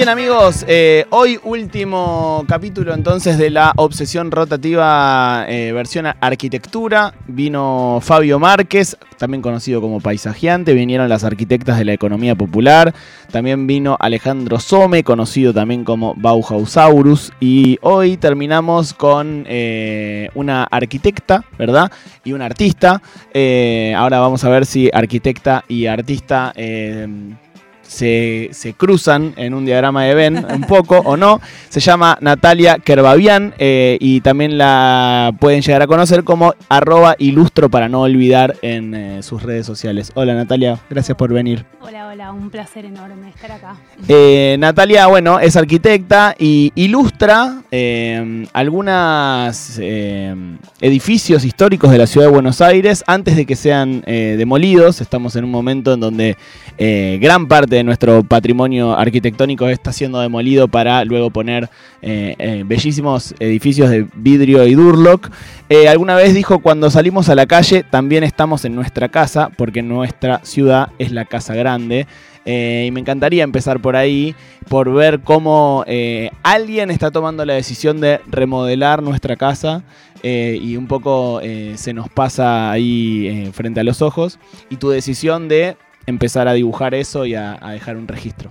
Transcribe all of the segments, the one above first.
Bien amigos, eh, hoy último capítulo entonces de la obsesión rotativa eh, versión arquitectura. Vino Fabio Márquez, también conocido como paisajeante, vinieron las arquitectas de la economía popular, también vino Alejandro Some, conocido también como Bauhausaurus, y hoy terminamos con eh, una arquitecta, ¿verdad? Y un artista. ahora vamos a ver si arquitecta y artista se, cruzan en un diagrama de Venn un poco o no. Se llama Natalia Kerbabian eh, y también la pueden llegar a conocer como arroba ilustro para no olvidar en eh, sus redes sociales. Hola Natalia, gracias por venir. Hola, hola, un placer enorme estar acá. Eh, Natalia, bueno, es arquitecta y ilustra algunos edificios históricos de la ciudad de Buenos Aires antes de que sean demolidos. Estamos en un momento en donde gran parte nuestro patrimonio arquitectónico está siendo demolido para luego poner eh, eh, bellísimos edificios de vidrio y Durlock. Eh, alguna vez dijo, cuando salimos a la calle también estamos en nuestra casa, porque nuestra ciudad es la casa grande. y me encantaría empezar por ahí, por ver cómo alguien está tomando la decisión de remodelar nuestra casa y un poco se nos pasa ahí frente a los ojos. Y tu decisión de empezar a dibujar eso y a, dejar un registro.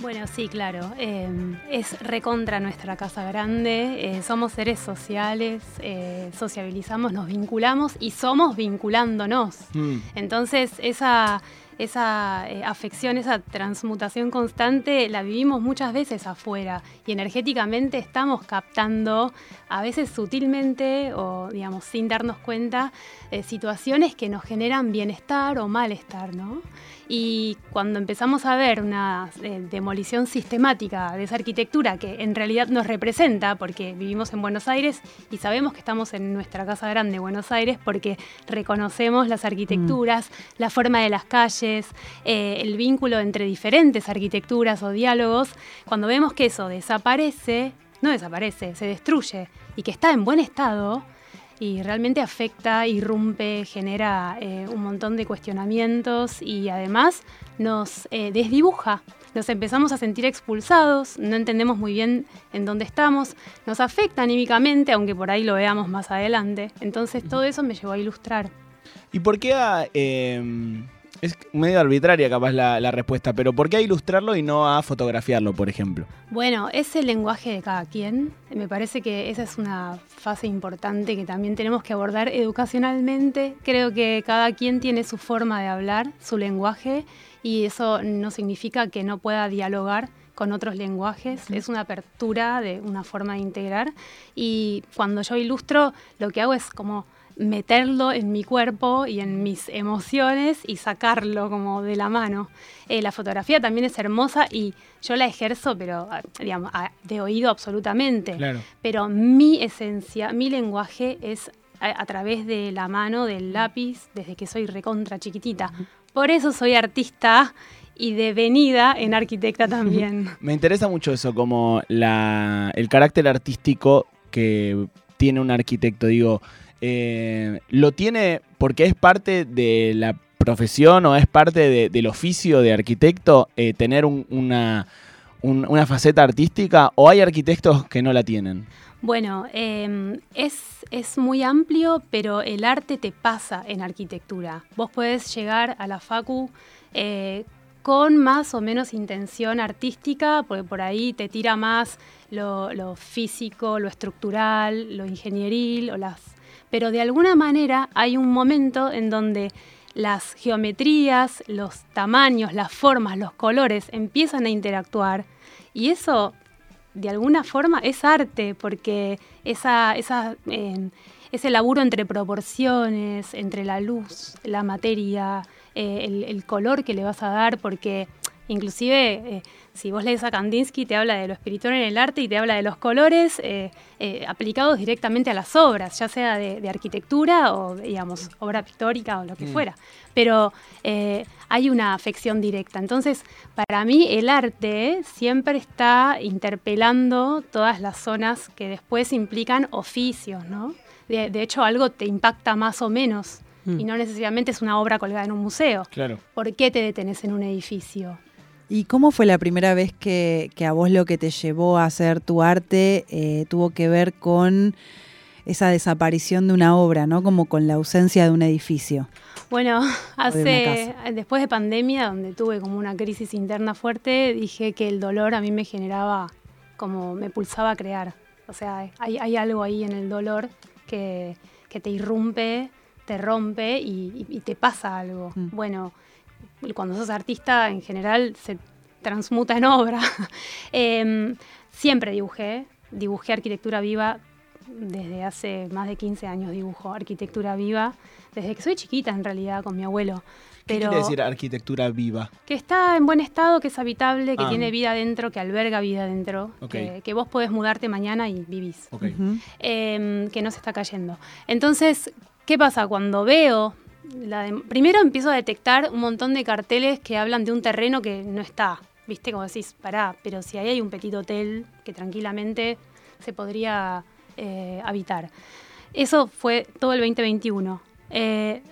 Bueno, sí, claro. Em, es recontra nuestra casa grande. Eh, somos seres sociales, eh, sociabilizamos, nos vinculamos y somos vinculándonos. Mm. Entonces, esa, esa eh, afección, esa transmutación constante, la vivimos muchas veces afuera y energéticamente estamos captando, a veces sutilmente o digamos sin darnos cuenta, situaciones que nos generan bienestar o malestar, ¿no? Y cuando empezamos a ver una eh, demolición sistemática de esa arquitectura que en realidad nos representa, porque vivimos en Buenos Aires y sabemos que estamos en nuestra casa grande, Buenos Aires, porque reconocemos las arquitecturas, mm. la forma de las calles, eh, el vínculo entre diferentes arquitecturas o diálogos, cuando vemos que eso desaparece, no desaparece, se destruye y que está en buen estado, y realmente afecta, irrumpe, genera eh, un montón de cuestionamientos y además nos eh, desdibuja. Nos empezamos a sentir expulsados, no entendemos muy bien en dónde estamos, nos afecta anímicamente, aunque por ahí lo veamos más adelante. Entonces todo eso me llevó a ilustrar. ¿Y por qué a, em, es medio arbitraria capaz la, respuesta, pero ¿por qué a ilustrarlo y no a fotografiarlo, por ejemplo? Bueno, es el lenguaje de cada quien. Me parece que esa es una fase importante que también tenemos que abordar educacionalmente. Creo que cada quien tiene su forma de hablar, su lenguaje, y eso no significa que no pueda dialogar con otros lenguajes, es una apertura de una forma de integrar y cuando yo ilustro lo que hago es como meterlo en mi cuerpo y en mis emociones y sacarlo como de la mano. Eh, la fotografía también es hermosa y yo la ejerzo, pero ah, digamos, de oído absolutamente. Pero mi esencia, mi lenguaje es a, través de la mano, del lápiz, desde que soy recontra chiquitita. Por eso soy artista y devenida en arquitecta también. Me interesa mucho eso, como la, el carácter artístico que tiene un arquitecto. Digo, eh, lo tiene porque es parte de la profesión o es parte del oficio de arquitecto eh, tener una, una faceta artística o hay arquitectos que no la tienen? Bueno, em, es, es, muy amplio, pero el arte te pasa en arquitectura. Vos podés llegar a la Facu eh, con más o menos intención artística, porque por ahí te tira más lo, lo físico, lo estructural, lo ingenieril o las pero de alguna manera hay un momento en donde las geometrías, los tamaños, las formas, los colores empiezan a interactuar y eso de alguna forma es arte porque esa, eh, ese laburo entre proporciones, entre la luz, la materia, eh, el, color que le vas a dar, porque Inclusive, eh, si vos lees a Kandinsky, te habla de lo espiritual en el arte y te habla de los colores eh, eh, aplicados directamente a las obras, ya sea de, arquitectura o, digamos, obra pictórica o lo que mm. fuera. Pero hay una afección directa. Entonces, para mí, el arte siempre está interpelando todas las zonas que después implican oficios, ¿no? De, hecho, algo te impacta más o menos y mm. no necesariamente es una obra colgada en un museo. Claro. ¿Por qué te detenés en un edificio? ¿Y cómo fue la primera vez que, a vos lo que te llevó a hacer tu arte eh, tuvo que ver con esa desaparición de una obra, ¿no? Como con la ausencia de un edificio. Bueno, hace después de pandemia, donde tuve como una crisis interna fuerte, dije que el dolor a mí me generaba como me pulsaba a crear. O sea, hay, algo ahí en el dolor que, te irrumpe, te rompe y, te pasa algo. Mm. Bueno, cuando sos artista en general se transmuta en obra. Em, siempre dibujé, dibujé arquitectura viva desde hace más de 15 años dibujo arquitectura viva, desde que soy chiquita en realidad con mi abuelo. ¿Qué quiere decir arquitectura viva? Que está en buen estado, que es habitable, que ah. tiene vida dentro, que alberga vida dentro, que, vos podés mudarte mañana y vivís. Em, que no se está cayendo. Entonces, ¿qué pasa? Cuando veo primero empiezo a detectar un montón de carteles que hablan de un terreno que no está. ¿Viste? Como decís, pará, pero si ahí hay un petit hotel que tranquilamente se podría eh, habitar. Eso fue todo el 2021. Eh,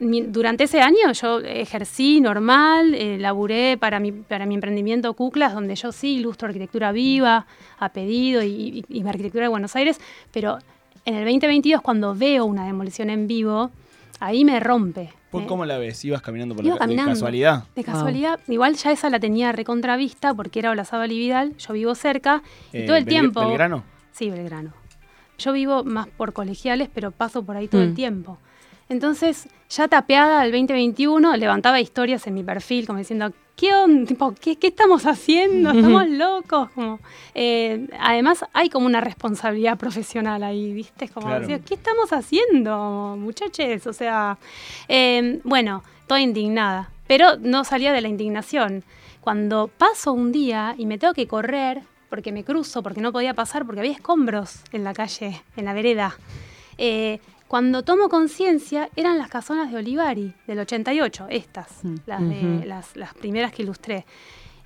durante ese año yo ejercí normal, eh, laburé para mi, para mi emprendimiento Cuclas, donde yo sí ilustro arquitectura viva, a pedido y, y, y arquitectura de Buenos Aires, pero en el 2022 cuando veo una demolición en vivo, ahí me rompe. ¿Por cómo la ves? ¿Ibas caminando por la caminando, de casualidad? De casualidad. Igual ya esa la tenía recontravista porque era Olazaba Vidal, yo vivo cerca y eh, todo el tiempo. ¿Belgrano? Sí, Belgrano. Yo vivo más por colegiales, pero paso por ahí todo el mm. tiempo. Entonces, ya tapeada al 2021, levantaba historias en mi perfil como diciendo, ¿qué onda? Tipo, ¿qué, estamos haciendo? ¿Estamos locos? Como, eh, además, hay como una responsabilidad profesional ahí, ¿viste? Como ¿qué estamos haciendo, muchachos? O sea, em, bueno, toda indignada, pero no salía de la indignación. Cuando paso un día y me tengo que correr, porque me cruzo, porque no podía pasar, porque había escombros en la calle, en la vereda. Eh, cuando tomo conciencia, eran las casonas de Olivari, del 88, estas, mm. las, de, las, primeras que ilustré.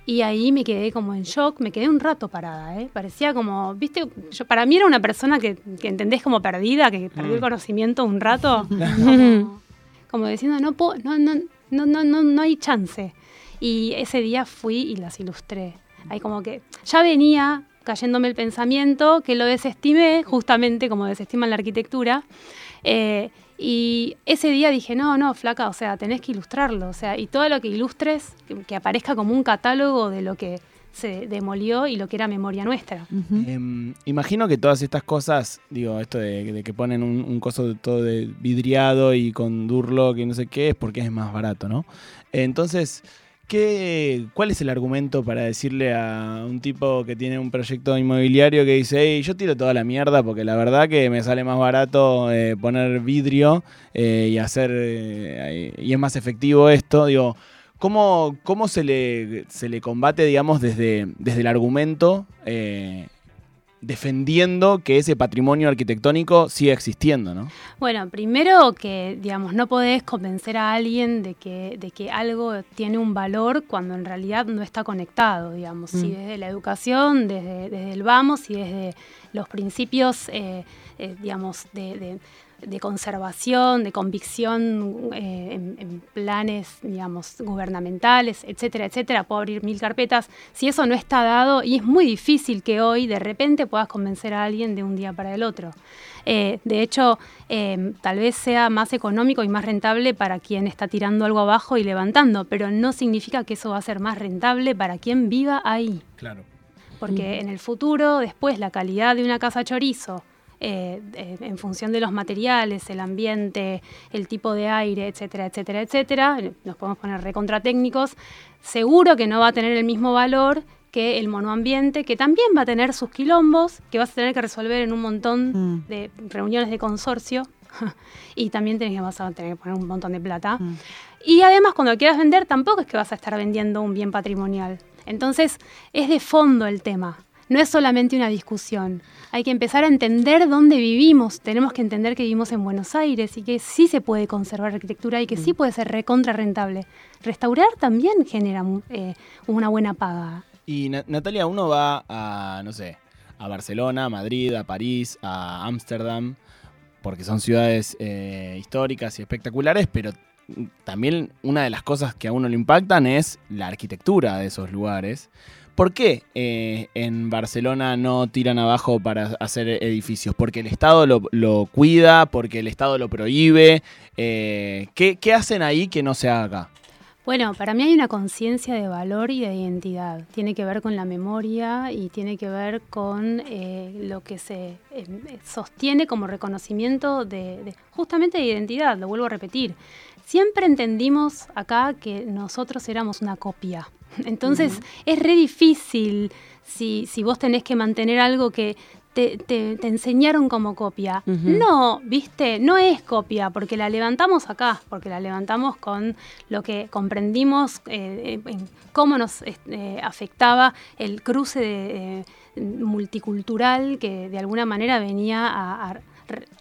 Y ahí me quedé como en shock, me quedé un rato parada, ¿eh? Parecía como, viste, yo para mí era una persona que, entendés como perdida, que perdió el mm. conocimiento un rato, como, diciendo, no, no, no, no, no, no, no hay chance. Y ese día fui y las ilustré. Ahí como que ya venía cayéndome el pensamiento, que lo desestimé, justamente como desestiman la arquitectura, eh, y ese día dije, no, no, flaca, o sea, tenés que ilustrarlo, o sea, y todo lo que ilustres, que, aparezca como un catálogo de lo que se demolió y lo que era memoria nuestra. Em, imagino que todas estas cosas, digo, esto de, que ponen un, coso todo de vidriado y con Durlock y no sé qué, es porque es más barato, ¿no? Entonces, ¿Qué, ¿Cuál es el argumento para decirle a un tipo que tiene un proyecto inmobiliario que dice, hey, yo tiro toda la mierda porque la verdad que me sale más barato eh, poner vidrio eh, y hacer eh, y es más efectivo esto? Digo, ¿cómo, cómo se, le, se le combate, digamos, desde, desde el argumento defendiendo que ese patrimonio arquitectónico siga existiendo, ¿no? Bueno, primero que, digamos, no podés convencer a alguien de que, de que algo tiene un valor cuando en realidad no está conectado, digamos. Si mm. desde la educación, desde, el vamos y desde los principios, eh, eh, digamos, de de conservación, de convicción eh, en, planes, digamos, gubernamentales, etcétera, etcétera. Puedo abrir mil carpetas. Si eso no está dado, y es muy difícil que hoy de repente puedas convencer a alguien de un día para el otro. Eh, de hecho, eh, tal vez sea más económico y más rentable para quien está tirando algo abajo y levantando, pero no significa que eso va a ser más rentable para quien viva ahí. Claro. Porque en el futuro, después, la calidad de una casa chorizo, eh, en función de los materiales, el ambiente, el tipo de aire, etcétera, etcétera, etcétera, nos podemos poner recontra técnicos, seguro que no va a tener el mismo valor que el monoambiente, que también va a tener sus quilombos, que vas a tener que resolver en un montón mm. de reuniones de consorcio, y también tenés vas a tener que poner un montón de plata. Mm. Y además, cuando quieras vender, tampoco es que vas a estar vendiendo un bien patrimonial. Entonces, es de fondo el tema no es solamente una discusión. Hay que empezar a entender dónde vivimos. Tenemos que entender que vivimos en Buenos Aires y que sí se puede conservar arquitectura y que sí mm. puede ser recontra rentable. Restaurar también genera eh, una buena paga. Y Natalia, uno va a, no sé, a Barcelona, a Madrid, a París, a Ámsterdam, porque son ciudades eh, históricas y espectaculares, pero también una de las cosas que a uno le impactan es la arquitectura de esos lugares. ¿Por qué eh, en Barcelona no tiran abajo para hacer edificios? ¿Porque el Estado lo, cuida? ¿Porque el Estado lo prohíbe? Eh, ¿qué, ¿Qué hacen ahí que no se haga? Bueno, para mí hay una conciencia de valor y de identidad. Tiene que ver con la memoria y tiene que ver con eh, lo que se sostiene como reconocimiento de, justamente de identidad, lo vuelvo a repetir. Siempre entendimos acá que nosotros éramos una copia. Entonces es re difícil si, si vos tenés que mantener algo que te, enseñaron como copia. No, viste, no es copia, porque la levantamos acá, porque la levantamos con lo que comprendimos, eh, en cómo nos eh, afectaba el cruce de, eh, multicultural que de alguna manera venía a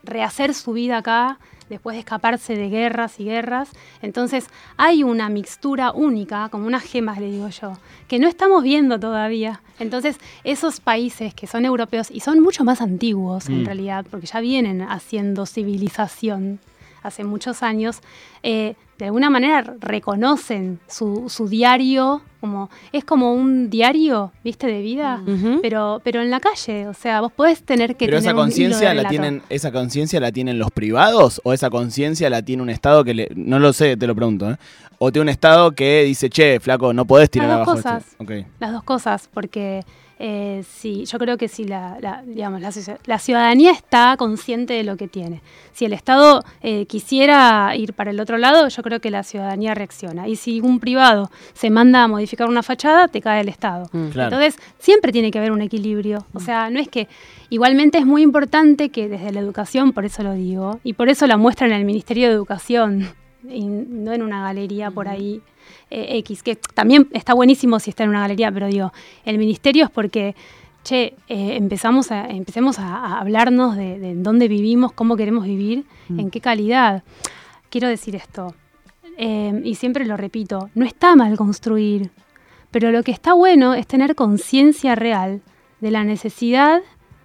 rehacer su vida acá después de escaparse de guerras y guerras. Entonces hay una mixtura única, como unas gemas, le digo yo, que no estamos viendo todavía. Entonces esos países que son europeos y son mucho más antiguos en mm. realidad, porque ya vienen haciendo civilización hace muchos años, eh, de alguna manera reconocen su, su, diario, como es como un diario, viste, de vida, pero, pero en la calle, o sea, vos podés tener que pero esa conciencia la tienen, esa conciencia la tienen los privados o esa conciencia la tiene un estado que le, no lo sé, te lo pregunto, ¿eh? o tiene un estado que dice, che, flaco, no podés tirar las abajo. Dos cosas, Las dos cosas, porque eh, si, yo creo que si la, digamos, la, ciudadanía está consciente de lo que tiene. Si el Estado eh, quisiera ir para el otro lado, yo creo que la ciudadanía reacciona. Y si un privado se manda a modificar una fachada, te cae el Estado. Mm. Entonces, siempre tiene que haber un equilibrio. O sea, no es que... Igualmente es muy importante que desde la educación, por eso lo digo, y por eso la muestra en el Ministerio de Educación, y no en una galería por ahí eh, X, que también está buenísimo si está en una galería, pero digo, el ministerio es porque, che, eh, empezamos a, empecemos a, hablarnos de, dónde vivimos, cómo queremos vivir, mm. en qué calidad. Quiero decir esto, eh, y siempre lo repito, no está mal construir, pero lo que está bueno es tener conciencia real de la necesidad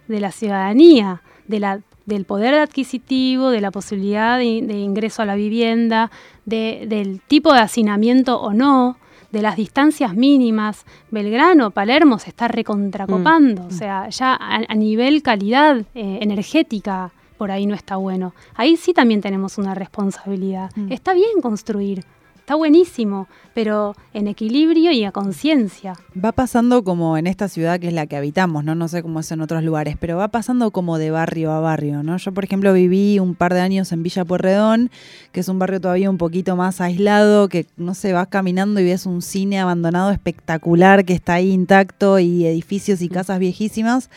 de la ciudadanía, de la del poder adquisitivo, de la posibilidad de, ingreso a la vivienda, del tipo de hacinamiento o no, de las distancias mínimas. Belgrano, Palermo se está recontracopando, mm. o sea, ya a, nivel calidad eh, energética por ahí no está bueno. Ahí sí también tenemos una responsabilidad. Mm. Está bien construir, está buenísimo, pero en equilibrio y a conciencia. Va pasando como en esta ciudad que es la que habitamos, ¿no? No sé cómo es en otros lugares, pero va pasando como de barrio a barrio, ¿no? Yo, por ejemplo, viví un par de años en Villa Puerredón, que es un barrio todavía un poquito más aislado, que no sé, vas caminando y ves un cine abandonado espectacular que está ahí intacto y edificios y casas viejísimas.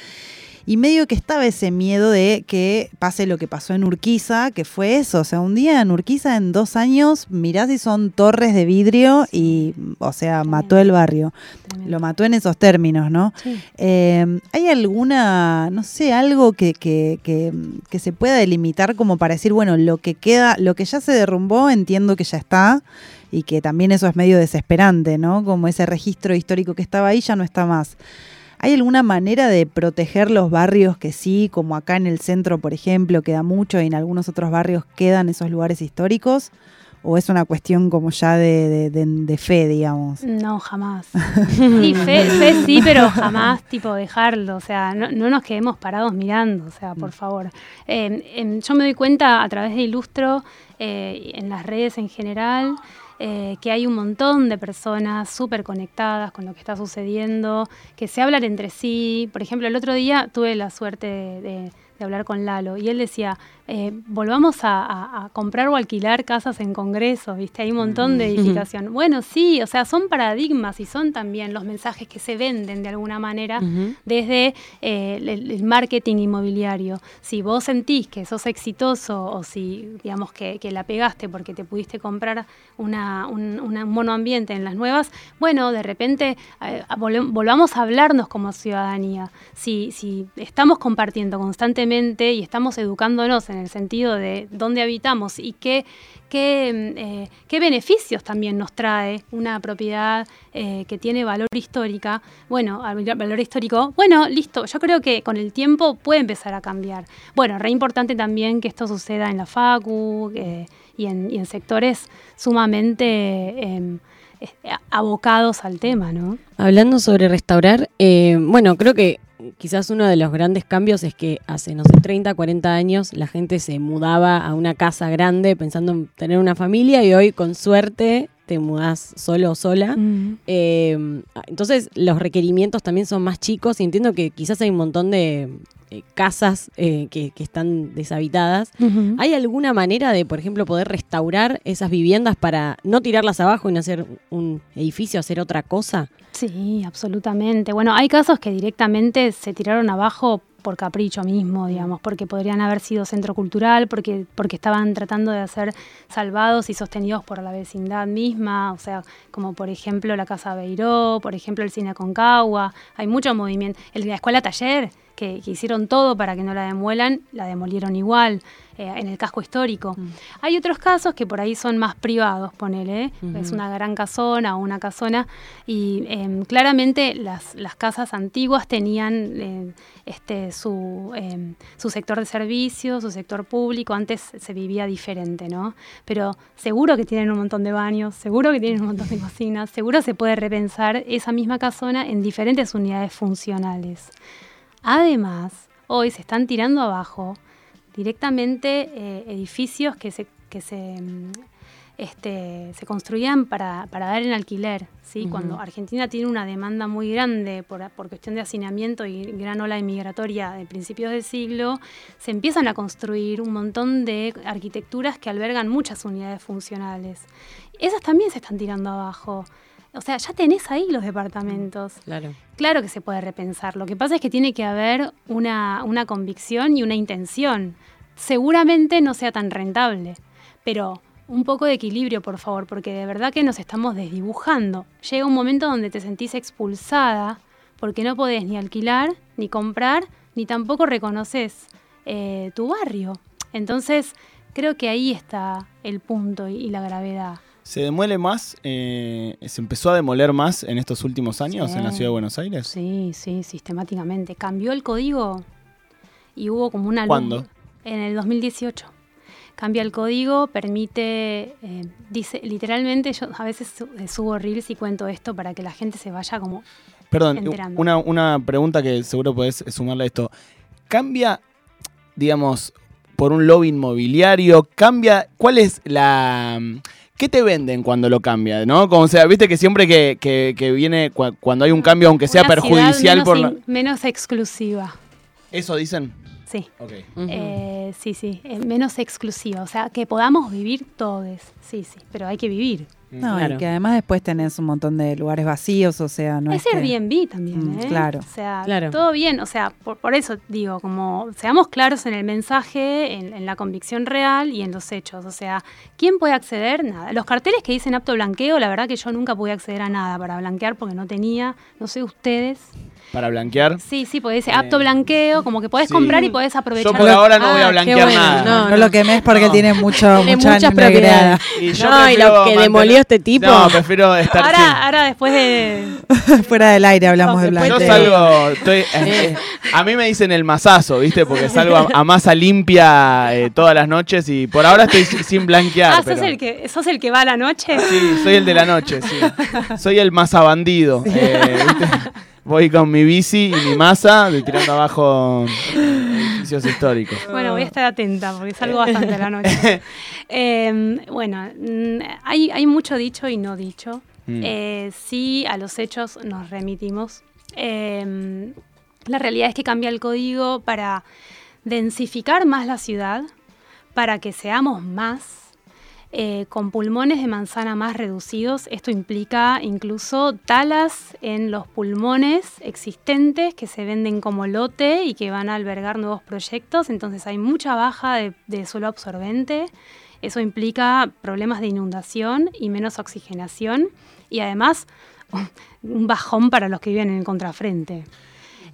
Y medio que estaba ese miedo de que pase lo que pasó en Urquiza, que fue eso. O sea, un día en Urquiza, en dos años, mirás si son torres de vidrio y, o sea, mató el barrio. Lo mató en esos términos, ¿no? Em, ¿Hay alguna, no sé, algo que, que, que, que se pueda delimitar como para decir, bueno, lo que queda, lo que ya se derrumbó, entiendo que ya está y que también eso es medio desesperante, ¿no? Como ese registro histórico que estaba ahí ya no está más. ¿Hay alguna manera de proteger los barrios que sí, como acá en el centro, por ejemplo, queda mucho y en algunos otros barrios quedan esos lugares históricos? ¿O es una cuestión como ya de, fe, digamos? No, jamás. Sí, fe, sí, pero jamás tipo dejarlo. O sea, no, nos quedemos parados mirando, o sea, por mm. favor. Em, yo me doy cuenta a través de Ilustro, eh, en las redes en general, eh, que hay un montón de personas súper conectadas con lo que está sucediendo, que se hablan entre sí. Por ejemplo, el otro día tuve la suerte de de hablar con Lalo y él decía, eh, volvamos a, comprar o alquilar casas en congresos, ¿viste? Hay un montón de edificación. Bueno, sí, o sea, son paradigmas y son también los mensajes que se venden de alguna manera desde eh, el, marketing inmobiliario. Si vos sentís que sos exitoso o si, digamos, que, la pegaste porque te pudiste comprar una, un, monoambiente en las nuevas, bueno, de repente eh, volvamos a hablarnos como ciudadanía. Si, si estamos compartiendo constantemente y estamos educándonos en el sentido de dónde habitamos y qué, qué, eh, beneficios también nos trae una propiedad eh, que tiene valor histórica. Bueno, valor histórico, bueno, listo, yo creo que con el tiempo puede empezar a cambiar. Bueno, re importante también que esto suceda en la FACU y en, sectores sumamente em, abocados al tema, ¿no? Hablando sobre restaurar, eh, bueno, creo que quizás uno de los grandes cambios es que hace, no sé, 30, 40 años la gente se mudaba a una casa grande pensando en tener una familia y hoy con suerte te mudas solo o sola. Eh, entonces los requerimientos también son más chicos y entiendo que quizás hay un montón de eh, casas eh, que, están deshabitadas. ¿Hay alguna manera de, por ejemplo, poder restaurar esas viviendas para no tirarlas abajo y no hacer un edificio, hacer otra cosa? Sí, absolutamente. Bueno, hay casos que directamente se tiraron abajo por capricho mismo, digamos, porque podrían haber sido centro cultural, porque, porque estaban tratando de ser salvados y sostenidos por la vecindad misma, o sea, como por ejemplo la Casa Beiró, por ejemplo el Cine Concagua, hay mucho movimiento, la Escuela Taller, que, hicieron todo para que no la demuelan, la demolieron igual eh, en el casco histórico. Mm. Hay otros casos que por ahí son más privados, ponele, es una gran casona o una casona, y em, claramente las, las, casas antiguas tenían eh, este, su, em, su sector de servicios, su sector público, antes se vivía diferente, ¿no? Pero seguro que tienen un montón de baños, seguro que tienen un montón de cocinas, seguro se puede repensar esa misma casona en diferentes unidades funcionales. Además, hoy se están tirando abajo directamente eh, edificios que se, que se, mm, este, se construían para, dar en alquiler. ¿sí? Cuando Argentina tiene una demanda muy grande por, por, cuestión de hacinamiento y gran ola inmigratoria de principios del siglo, se empiezan a construir un montón de arquitecturas que albergan muchas unidades funcionales. Esas también se están tirando abajo. O sea, ya tenés ahí los departamentos. Claro. Claro que se puede repensar. Lo que pasa es que tiene que haber una, convicción y una intención. Seguramente no sea tan rentable, pero un poco de equilibrio, por favor, porque de verdad que nos estamos desdibujando. Llega un momento donde te sentís expulsada porque no podés ni alquilar, ni comprar, ni tampoco reconoces eh, tu barrio. Entonces, creo que ahí está el punto y la gravedad. ¿Se demuele más? Eh, ¿Se empezó a demoler más en estos últimos años en la ciudad de Buenos Aires? Sí, sí, sistemáticamente. Cambió el código y hubo como una... ¿Cuándo? En el 2018. Cambia el código, permite, eh, dice, literalmente, yo a veces subo reels y cuento esto para que la gente se vaya como... Perdón, una, una pregunta que seguro podés sumarle a esto. ¿Cambia, digamos, por un lobby inmobiliario? ¿Cambia? ¿Cuál es la ¿Qué te venden cuando lo cambia? ¿No? Como sea, viste que siempre que, viene, cuando hay un cambio, aunque sea perjudicial menos por la... Menos exclusiva. ¿Eso dicen? Sí. Eh, sí, sí, menos exclusiva. O sea, que podamos vivir todos. Sí, sí, pero hay que vivir. No, y que además después tenés un montón de lugares vacíos, o sea, no es, es Airbnb también, mm, ¿eh? Claro. O sea, todo bien, o sea, por, eso digo, como seamos claros en el mensaje, en, la convicción real y en los hechos. O sea, ¿quién puede acceder? Nada. Los carteles que dicen apto blanqueo, la verdad que yo nunca pude acceder a nada para blanquear porque no tenía, no sé ustedes. ¿Para blanquear? Sí, sí, porque dice apto blanqueo, como que podés comprar y podés aprovechar. Yo por ahora no voy a ah, blanquear nada. No, no, lo quemes porque tiene mucho, mucha muchas propiedades. Y no, y lo que demolió este tipo. No, prefiero estar. Ahora, ahora después de. Fuera del aire hablamos de blanqueo. Yo salgo. Estoy, eh, a mí me dicen el masazo, ¿viste? Porque salgo a, masa limpia eh, todas las noches y por ahora estoy sin blanquear. Ah, ¿sos, el que, ¿sos el que va a la noche? Sí, soy el de la noche, sí. Soy el masa bandido. Eh, Voy con mi bici y mi masa tirando abajo edificios históricos. Bueno, voy a estar atenta porque salgo bastante a la noche. Em, bueno, mm, hay, hay, mucho dicho y no dicho. Mm. Eh, sí, a los hechos nos remitimos. Em, la realidad es que cambia el código para densificar más la ciudad, para que seamos más eh, con pulmones de manzana más reducidos. Esto implica incluso talas en los pulmones existentes que se venden como lote y que van a albergar nuevos proyectos. Entonces hay mucha baja de, suelo absorbente. Eso implica problemas de inundación y menos oxigenación y además un bajón para los que viven en el contrafrente.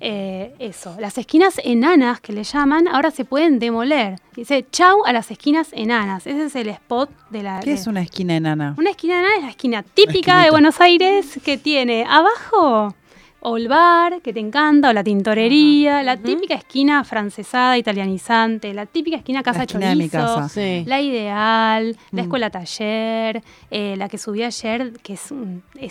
Eh, eso, las esquinas enanas que le llaman, ahora se pueden demoler. Dice, chau a las esquinas enanas. Ese es el spot de la... ¿Qué es una esquina enana? Una esquina enana es la esquina típica de Buenos Aires que tiene abajo o el bar que te encanta, o la tintorería, la típica esquina francesada, italianizante, la típica esquina casa la chorizo, la ideal, la mm. escuela taller, eh, la que subí ayer, que es,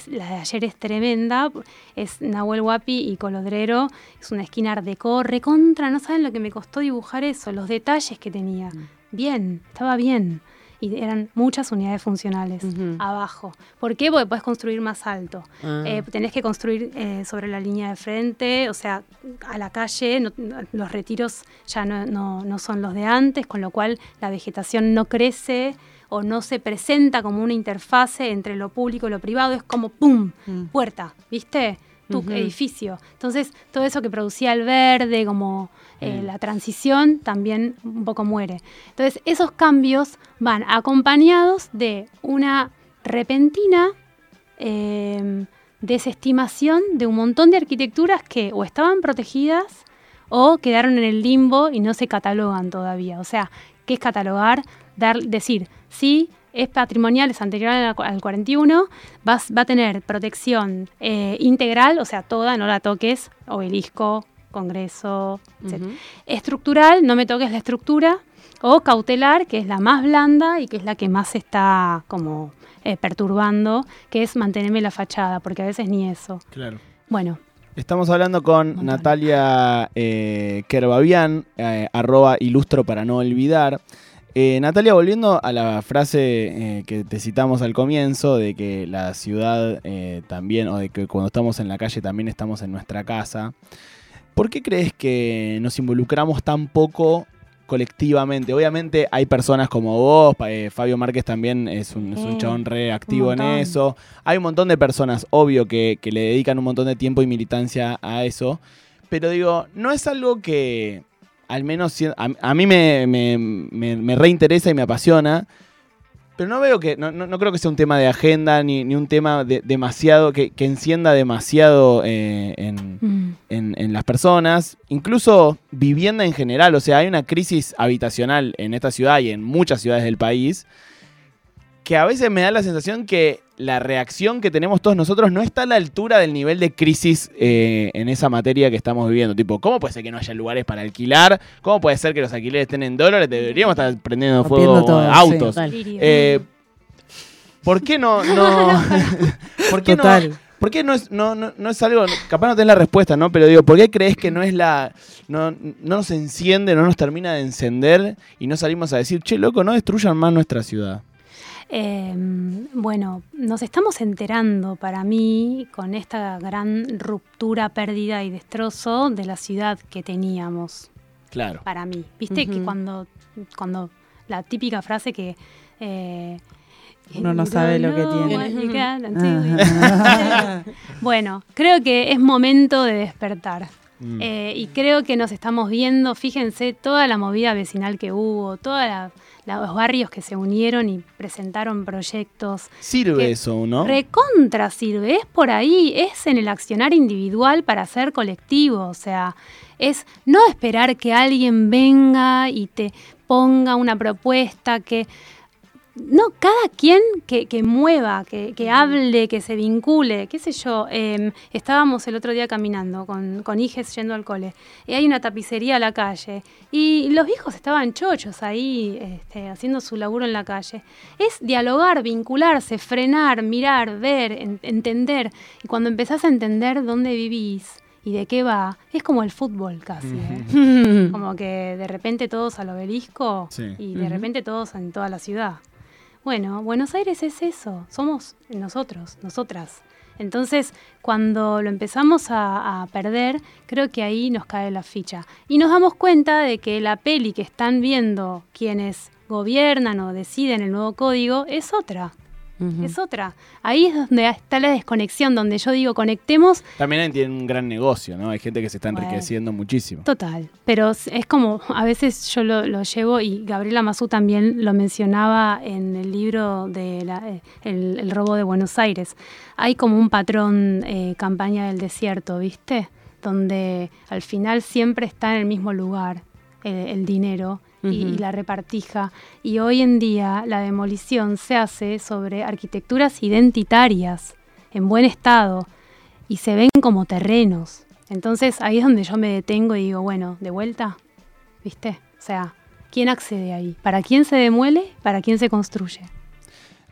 la de ayer es tremenda, es Nahuel Guapi y Colodrero, es una esquina art recontra, no saben lo que me costó dibujar eso, los detalles que tenía. Mm. Bien, estaba bien y eran muchas unidades funcionales abajo. ¿Por qué? Porque puedes construir más alto. Ah. Eh, tenés que construir eh, sobre la línea de frente, o sea, a la calle, los retiros ya no, no, son los de antes, con lo cual la vegetación no crece o no se presenta como una interfase entre lo público y lo privado, es como ¡pum! Mm. puerta, ¿viste? Tu edificio. Entonces, todo eso que producía el verde, como eh, mm. la transición también un poco muere. Entonces, esos cambios van acompañados de una repentina em, desestimación de un montón de arquitecturas que o estaban protegidas o quedaron en el limbo y no se catalogan todavía. O sea, ¿qué es catalogar? Dar, decir, sí, es patrimonial, es anterior al, 41, va a tener protección eh, integral, o sea, toda, no la toques, obelisco, Congreso, etc. Estructural, no me toques la estructura. O cautelar, que es la más blanda y que es la que más está como eh, perturbando, que es mantenerme la fachada, porque a veces ni eso. Claro. Bueno. Estamos hablando con Natalia eh, Kerbabian, eh, arroba ilustro para no olvidar. Eh, Natalia, volviendo a la frase que te citamos al comienzo, de que la ciudad también, o de que cuando estamos en la calle también estamos en nuestra casa. ¿Por qué crees que nos involucramos tan poco colectivamente? Obviamente hay personas como vos, eh, Fabio Márquez también es un, es chabón reactivo en eso. Hay un montón de personas, obvio, que, le dedican un montón de tiempo y militancia a eso. Pero digo, no es algo que, al menos a, mí me, me reinteresa y me apasiona pero no veo que, no, no, creo que sea un tema de agenda ni, ni un tema de, demasiado, que, que, encienda demasiado eh, mm. en, en, las personas. Incluso vivienda en general, o sea, hay una crisis habitacional en esta ciudad y en muchas ciudades del país que a veces me da la sensación que la reacción que tenemos todos nosotros no está a la altura del nivel de crisis eh, en esa materia que estamos viviendo. Tipo, ¿cómo puede ser que no haya lugares para alquilar? ¿Cómo puede ser que los alquileres estén en dólares? Deberíamos estar prendiendo fuego autos. Eh, ¿Por qué no? ¿Por qué no? ¿Por qué no es, no, no, es algo, capaz no tenés la respuesta, ¿no? Pero digo, ¿por qué crees que no es la, no, no nos enciende, no nos termina de encender y no salimos a decir, che, loco, no destruyan más nuestra ciudad? Em, bueno, nos estamos enterando para mí con esta gran ruptura, pérdida y destrozo de la ciudad que teníamos. Claro. Para mí. Viste que cuando, cuando la típica frase que... Eh, uno no sabe lo que tiene. bueno, creo que es momento de despertar. Mm. Eh, y creo que nos estamos viendo, fíjense, toda la movida vecinal que hubo, toda la los barrios que se unieron y presentaron proyectos. Sirve eso, ¿no? Recontra sirve, es por ahí, es en el accionar individual para ser colectivo, o sea, es no esperar que alguien venga y te ponga una propuesta que no, cada quien que, mueva, que, hable, que se vincule, qué sé yo. Em, estábamos el otro día caminando con, con hijes yendo al cole y hay una tapicería a la calle y los viejos estaban chochos ahí este, haciendo su laburo en la calle. Es dialogar, vincularse, frenar, mirar, ver, entender. Y cuando empezás a entender dónde vivís, y de qué va, es como el fútbol casi. ¿eh? como que de repente todos al obelisco y de repente todos en toda la ciudad. Bueno, Buenos Aires es eso, somos nosotros, nosotras. Entonces, cuando lo empezamos a, perder, creo que ahí nos cae la ficha. Y nos damos cuenta de que la peli que están viendo quienes gobiernan o deciden el nuevo código es otra es otra. Ahí es donde está la desconexión, donde yo digo, conectemos. También tienen un gran negocio, ¿no? Hay gente que se está enriqueciendo muchísimo. Total, pero es como, a veces yo lo, llevo, y Gabriela Mazú también lo mencionaba en el libro de eh, el, robo de Buenos Aires. Hay como un patrón eh, campaña del desierto, ¿viste? Donde al final siempre está en el mismo lugar eh, el dinero y, la repartija. Y hoy en día la demolición se hace sobre arquitecturas identitarias en buen estado. y se ven como terrenos. Entonces ahí es donde yo me detengo y digo, bueno, de vuelta, ¿viste? O sea, ¿quién accede ahí? ¿Para quién se demuele? ¿Para quién se construye?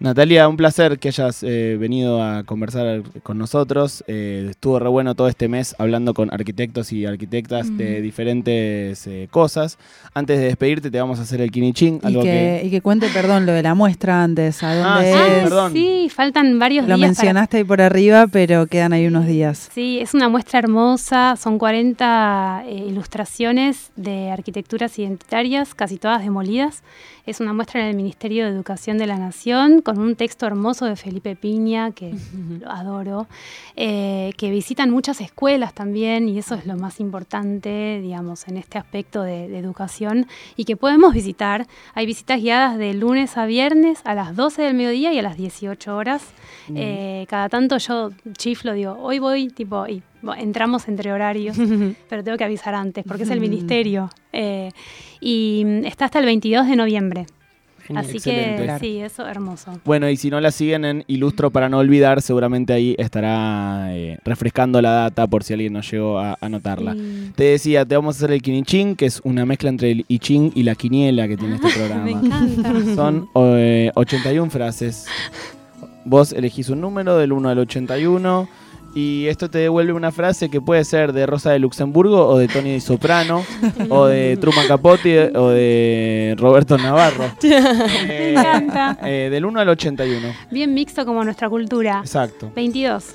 Natalia, un placer que hayas eh, venido a conversar con nosotros. Eh, estuvo re bueno todo este mes hablando con arquitectos y arquitectas de diferentes eh, cosas. Antes de despedirte, te vamos a hacer el quinichín. Y, que, y que cuente, perdón, lo de la muestra antes. ¿A ah, dónde ah, perdón. Sí, faltan varios lo días. Lo mencionaste ahí por arriba, pero quedan ahí unos días. Sí, es una muestra hermosa. Son 40 ilustraciones de arquitecturas identitarias, casi todas demolidas. Es una muestra en el Ministerio de Educación de la Nación con un texto hermoso de Felipe Piña, que lo adoro, eh, que visitan muchas escuelas también, y eso es lo más importante, digamos, en este aspecto de, educación, y que podemos visitar. Hay visitas guiadas de lunes a viernes a las 12 del mediodía y a las 18 horas. Eh, cada tanto yo chiflo, digo, hoy voy, tipo, y entramos entre horarios, pero tengo que avisar antes, porque es el ministerio. Eh, y está hasta el 22 de noviembre. Así que sí, eso hermoso. Bueno, y si no la siguen en Ilustro para no olvidar, seguramente ahí estará eh, refrescando la data por si alguien no llegó a anotarla. Te decía, te vamos a hacer el Quinichín, que es una mezcla entre el I Ching y la quiniela que tiene este programa. Me encanta. Son 81 eh, frases. Vos elegís un número del 1 al 81 y esto te devuelve una frase que puede ser de Rosa de Luxemburgo o de Tony Soprano o de Truman Capote o de Roberto Navarro. Me encanta. Eh, del 1 al 81. Bien mixto como nuestra cultura. Exacto. 22.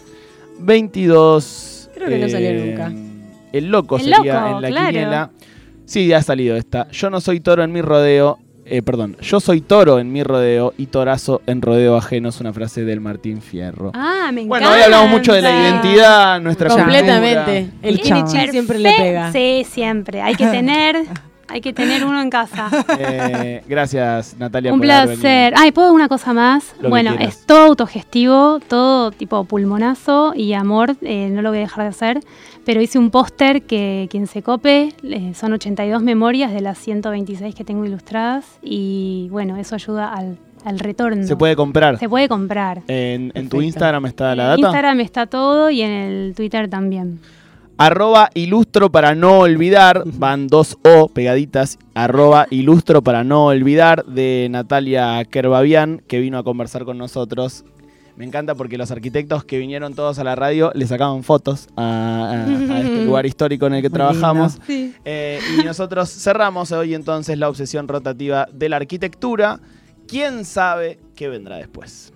22. Creo que no salió eh, nunca. El loco sería en la quiniela. Sí, ya ha salido esta. Yo no soy toro en mi rodeo, eh, perdón, yo soy toro en mi rodeo y torazo en rodeo ajeno es una frase del Martín Fierro. Ah, me encanta. Bueno, hoy hablamos mucho de la identidad, nuestra Completamente. El kinichi siempre le pega. Sí, siempre. Hay que tener hay que tener uno en casa. Eh, gracias, Natalia. Un placer. Ay, ¿puedo una cosa más? bueno, es todo autogestivo, todo tipo pulmonazo y amor, eh, no lo voy a dejar de hacer. Pero hice un póster que quien se cope, eh, son 82 memorias de las 126 que tengo ilustradas y bueno, eso ayuda al retorno. Se puede comprar. Se puede comprar. En, en tu Instagram está la data. En Instagram está todo y en el Twitter también. Arroba ilustro para no olvidar, van dos O pegaditas, arroba ilustro para no olvidar de Natalia Kerbabian, que vino a conversar con nosotros. Me encanta porque los arquitectos que vinieron todos a la radio le sacaban fotos a, este lugar histórico en el que trabajamos. Eh, y nosotros cerramos hoy entonces la obsesión rotativa de la arquitectura. ¿Quién sabe qué vendrá después?